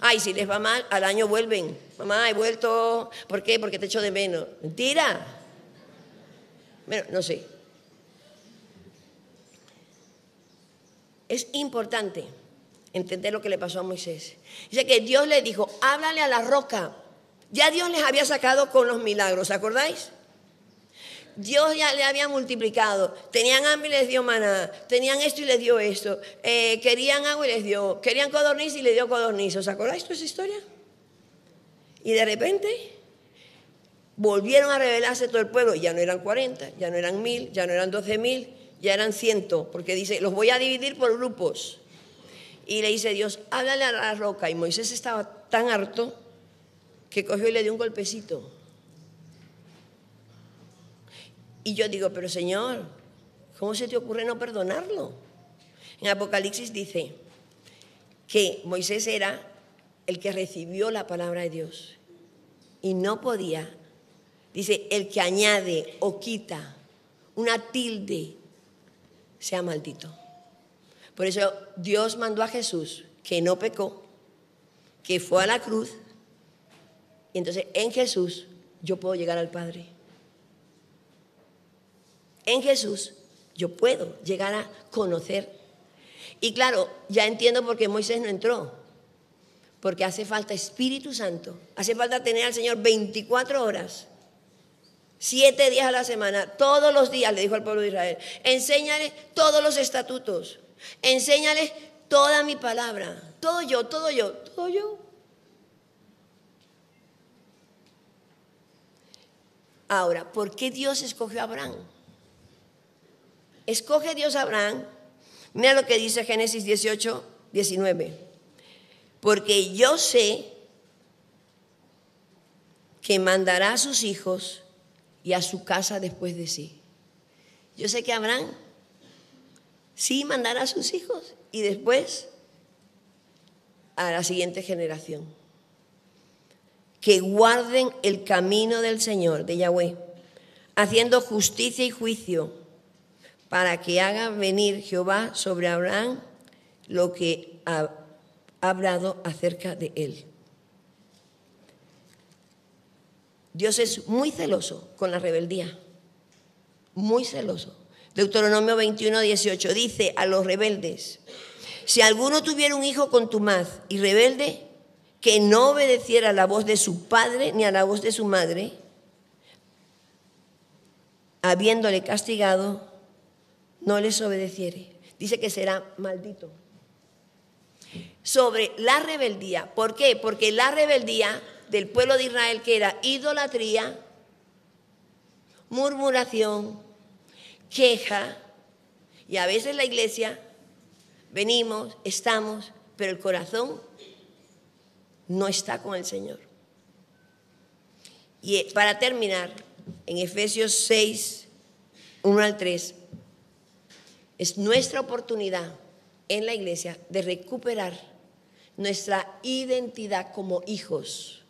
Ay, si les va mal, al año vuelven. Mamá, he vuelto. ¿Por qué? Porque te echo de menos. Mentira. Bueno, no sé. Es importante entender lo que le pasó a Moisés. Dice que Dios le dijo, háblale a la roca. Ya Dios les había sacado con los milagros, ¿acordáis? Dios ya le había multiplicado. Tenían hambre y les dio maná. Tenían esto y les dio esto. Eh, querían agua y les dio. Querían codorniz y les dio codorniz. ¿Os acordáis de esa historia? Y de repente volvieron a revelarse todo el pueblo. Ya no eran 40, ya no eran mil, ya no eran 12 mil, ya eran ciento. Porque dice, los voy a dividir por grupos. Y le dice Dios, háblale a la roca. Y Moisés estaba tan harto que cogió y le dio un golpecito. Y yo digo, pero Señor, ¿cómo se te ocurre no perdonarlo? En Apocalipsis dice que Moisés era el que recibió la palabra de Dios y no podía. Dice, el que añade o quita una tilde sea maldito. Por eso Dios mandó a Jesús, que no pecó, que fue a la cruz, y entonces en Jesús yo puedo llegar al Padre. En Jesús yo puedo llegar a conocer. Y claro, ya entiendo por qué Moisés no entró. Porque hace falta Espíritu Santo. Hace falta tener al Señor 24 horas. Siete días a la semana, todos los días, le dijo al pueblo de Israel. Enséñale todos los estatutos. Enséñale toda mi palabra. Todo yo, todo yo, todo yo. Ahora, ¿por qué Dios escogió a Abraham? Escoge Dios a Abraham. Mira lo que dice Génesis 18, 19. Porque yo sé que mandará a sus hijos y a su casa después de sí. Yo sé que Abraham sí mandará a sus hijos y después a la siguiente generación. Que guarden el camino del Señor, de Yahweh, haciendo justicia y juicio para que haga venir Jehová sobre Abraham lo que ha hablado acerca de él. Dios es muy celoso con la rebeldía, muy celoso. Deuteronomio 21, 18 dice a los rebeldes, si alguno tuviera un hijo contumaz y rebelde, que no obedeciera a la voz de su padre ni a la voz de su madre, habiéndole castigado, no les obedeciere, dice que será maldito. Sobre la rebeldía, ¿por qué? Porque la rebeldía del pueblo de Israel, que era idolatría, murmuración, queja, y a veces la iglesia venimos, estamos, pero el corazón no está con el Señor. Y eh, para terminar, en Efesios 6, 1 al 3, es nuestra oportunidad en la iglesia de recuperar nuestra identidad como hijos.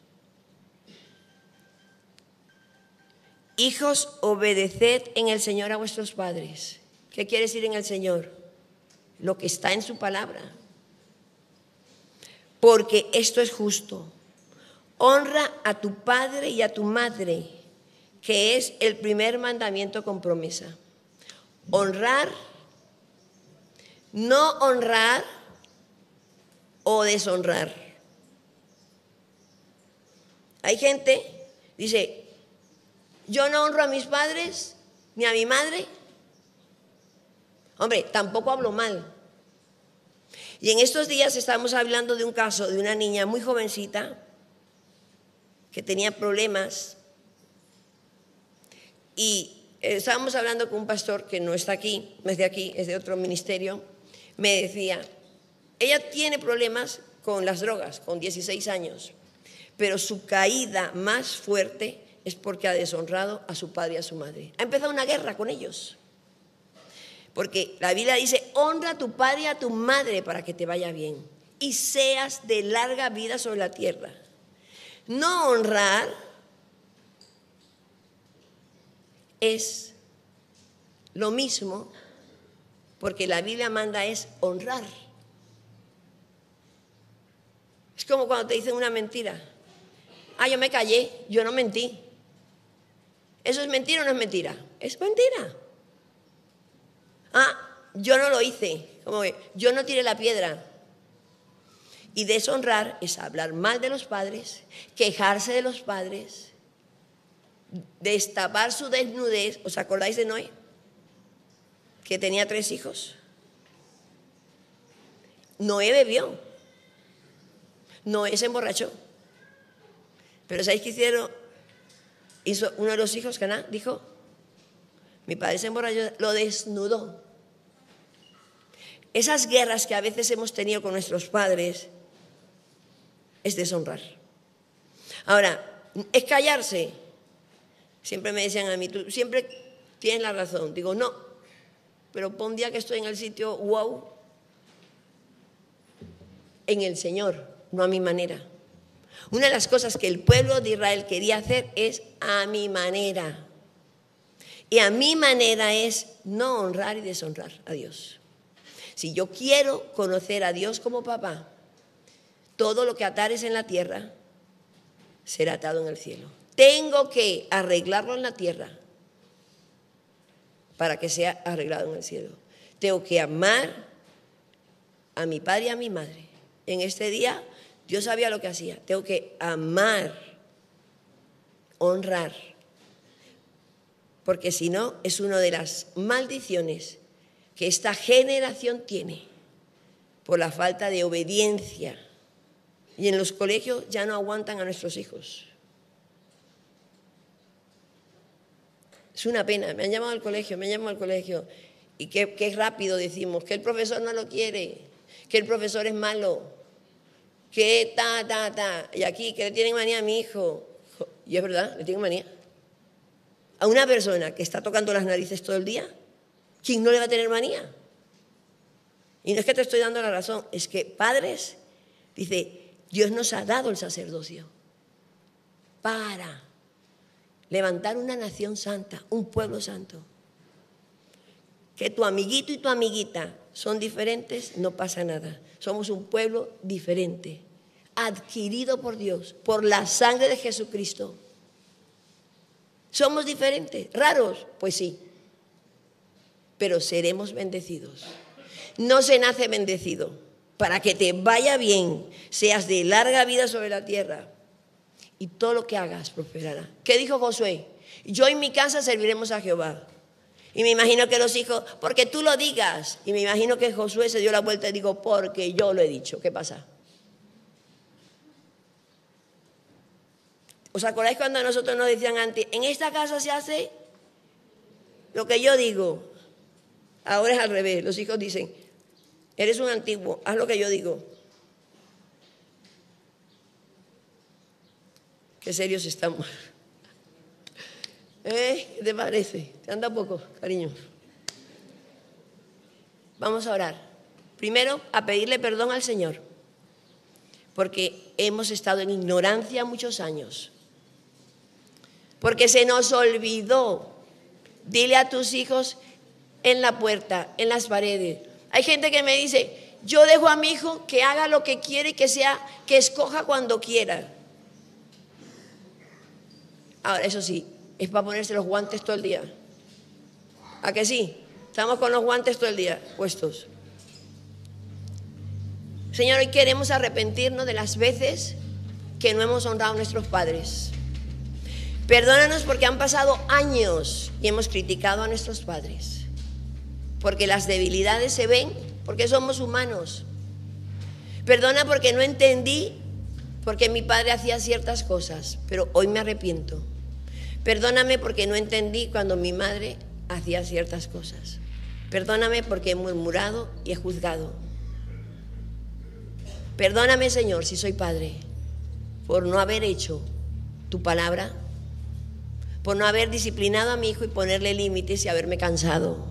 Hijos, obedeced en el Señor a vuestros padres. ¿Qué quiere decir en el Señor? Lo que está en su palabra. Porque esto es justo. Honra a tu padre y a tu madre, que es el primer mandamiento con promesa. Honrar no honrar o deshonrar. Hay gente, dice, yo no honro a mis padres ni a mi madre. Hombre, tampoco hablo mal. Y en estos días estamos hablando de un caso de una niña muy jovencita que tenía problemas y estábamos hablando con un pastor que no está aquí, no es de aquí, es de otro ministerio, me decía, ella tiene problemas con las drogas, con 16 años, pero su caída más fuerte es porque ha deshonrado a su padre y a su madre. Ha empezado una guerra con ellos. Porque la Biblia dice, honra a tu padre y a tu madre para que te vaya bien y seas de larga vida sobre la tierra. No honrar es lo mismo porque la Biblia manda es honrar. Es como cuando te dicen una mentira. Ah, yo me callé, yo no mentí. ¿Eso es mentira o no es mentira? Es mentira. Ah, yo no lo hice. Como yo no tiré la piedra. Y deshonrar es hablar mal de los padres, quejarse de los padres, destapar su desnudez. ¿Os acordáis de Noé? Que tenía tres hijos. Noé bebió. Noé se emborrachó. Pero ¿sabéis qué hicieron? Hizo uno de los hijos, Caná, dijo, mi padre se emborrachó, lo desnudó. Esas guerras que a veces hemos tenido con nuestros padres es deshonrar. Ahora, es callarse. Siempre me decían a mí, tú siempre tienes la razón. Digo, no, pero pon día que estoy en el sitio, wow, en el Señor, no a mi manera. Una de las cosas que el pueblo de Israel quería hacer es a mi manera. Y a mi manera es no honrar y deshonrar a Dios. Si yo quiero conocer a Dios como papá, todo lo que atares en la tierra será atado en el cielo. Tengo que arreglarlo en la tierra para que sea arreglado en el cielo. Tengo que amar a mi padre y a mi madre. En este día Dios sabía lo que hacía. Tengo que amar, honrar, porque si no es una de las maldiciones que esta generación tiene por la falta de obediencia. Y en los colegios ya no aguantan a nuestros hijos. Es una pena, me han llamado al colegio, me han llamado al colegio. Y qué, rápido decimos, que el profesor no lo quiere, que el profesor es malo, que ta, ta, ta. Y aquí, que le tienen manía a mi hijo. Y es verdad, le tienen manía. A una persona que está tocando las narices todo el día, ¿quién no le va a tener manía? Y no es que te estoy dando la razón, es que padres, dice, Dios nos ha dado el sacerdocio para levantar una nación santa, un pueblo santo. Que tu amiguito y tu amiguita son diferentes, no pasa nada. Somos un pueblo diferente, adquirido por Dios, por la sangre de Jesucristo. Somos diferentes, raros, pues sí, pero seremos bendecidos. No se nace bendecido. Para que te vaya bien, seas de larga vida sobre la tierra y todo lo que hagas prosperará. ¿Qué dijo Josué? Yo en mi casa serviremos a Jehová. Y me imagino que los hijos, porque tú lo digas. Y me imagino que Josué se dio la vuelta y dijo, porque yo lo he dicho. ¿Qué pasa? ¿Os acordáis cuando a nosotros nos decían antes, en esta casa se hace lo que yo digo? Ahora es al revés. Los hijos dicen, eres un antiguo, haz lo que yo digo. Qué serios estamos. ¿Eh? ¿Qué te parece? ¿Te anda poco, cariño? Vamos a orar. Primero, a pedirle perdón al Señor, porque hemos estado en ignorancia muchos años, porque se nos olvidó. Dile a tus hijos en la puerta, en las paredes. Hay gente que me dice, yo dejo a mi hijo que haga lo que quiere y que sea, que escoja cuando quiera. Ahora, eso sí, es para ponerse los guantes todo el día. ¿A que sí? Estamos con los guantes todo el día puestos. Señor, hoy queremos arrepentirnos de las veces que no hemos honrado a nuestros padres. Perdónanos porque han pasado años y hemos criticado a nuestros padres porque las debilidades se ven, porque somos humanos. Perdona porque no entendí porque mi padre hacía ciertas cosas, pero hoy me arrepiento. Perdóname porque no entendí cuando mi madre hacía ciertas cosas. Perdóname porque he murmurado y he juzgado. Perdóname, Señor, si soy padre, por no haber hecho tu palabra, por no haber disciplinado a mi hijo y ponerle límites y haberme cansado.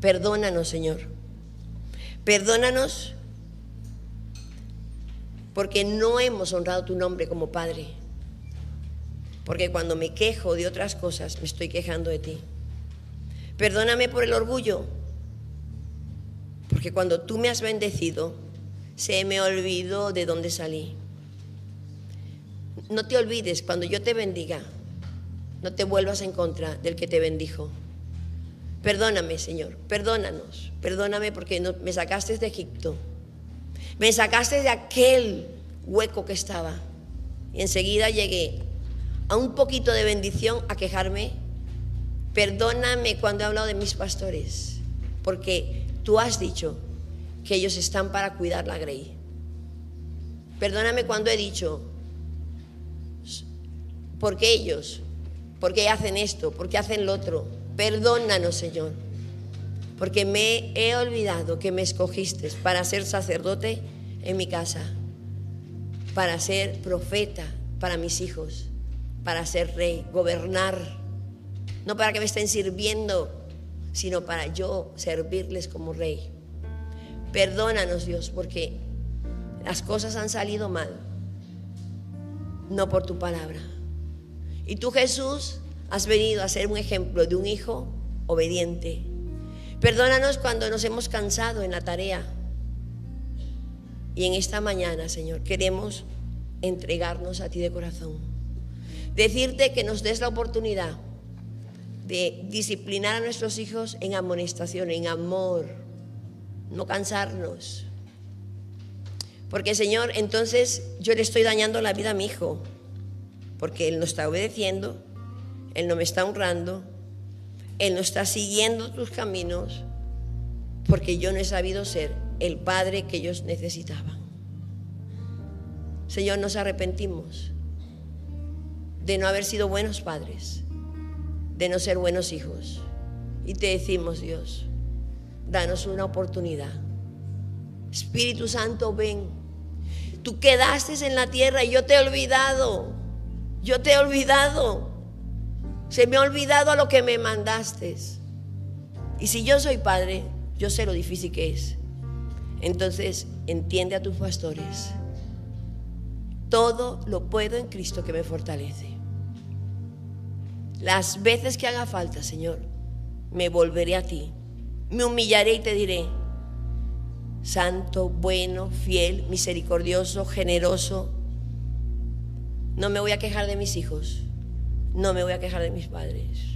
Perdónanos, Señor. Perdónanos porque no hemos honrado tu nombre como Padre. Porque cuando me quejo de otras cosas, me estoy quejando de ti. Perdóname por el orgullo. Porque cuando tú me has bendecido, se me olvidó de dónde salí. No te olvides, cuando yo te bendiga, no te vuelvas en contra del que te bendijo. Perdóname, Señor, perdónanos, perdóname porque me sacaste de Egipto, me sacaste de aquel hueco que estaba y enseguida llegué a un poquito de bendición a quejarme. Perdóname cuando he hablado de mis pastores, porque tú has dicho que ellos están para cuidar la grey. Perdóname cuando he dicho, porque ellos, porque hacen esto, porque hacen lo otro. Perdónanos, Señor, porque me he olvidado que me escogiste para ser sacerdote en mi casa, para ser profeta para mis hijos, para ser rey, gobernar, no para que me estén sirviendo, sino para yo servirles como rey. Perdónanos Dios porque las cosas han salido mal, no por tu palabra. Y tú Jesús has venido a ser un ejemplo de un hijo obediente. Perdónanos cuando nos hemos cansado en la tarea. Y en esta mañana, Señor, queremos entregarnos a ti de corazón. Decirte que nos des la oportunidad de disciplinar a nuestros hijos en amonestación, en amor, no cansarnos. Porque Señor, entonces yo le estoy dañando la vida a mi hijo, porque él no está obedeciendo, él no me está honrando, él no está siguiendo tus caminos, porque yo no he sabido ser el padre que ellos necesitaban. Señor, nos arrepentimos de no haber sido buenos padres, de no ser buenos hijos. Y te decimos, Dios, danos una oportunidad. Espíritu Santo, ven. Tú quedaste en la tierra y yo te he olvidado. Yo te he olvidado. Se me ha olvidado lo que me mandaste. Y si yo soy padre, yo sé lo difícil que es. Entonces, entiende a tus pastores. Todo lo puedo en Cristo que me fortalece. Las veces que haga falta, Señor, me volveré a ti. Me humillaré y te diré, santo, bueno, fiel, misericordioso, generoso. No me voy a quejar de mis hijos. No me voy a quejar de mis padres.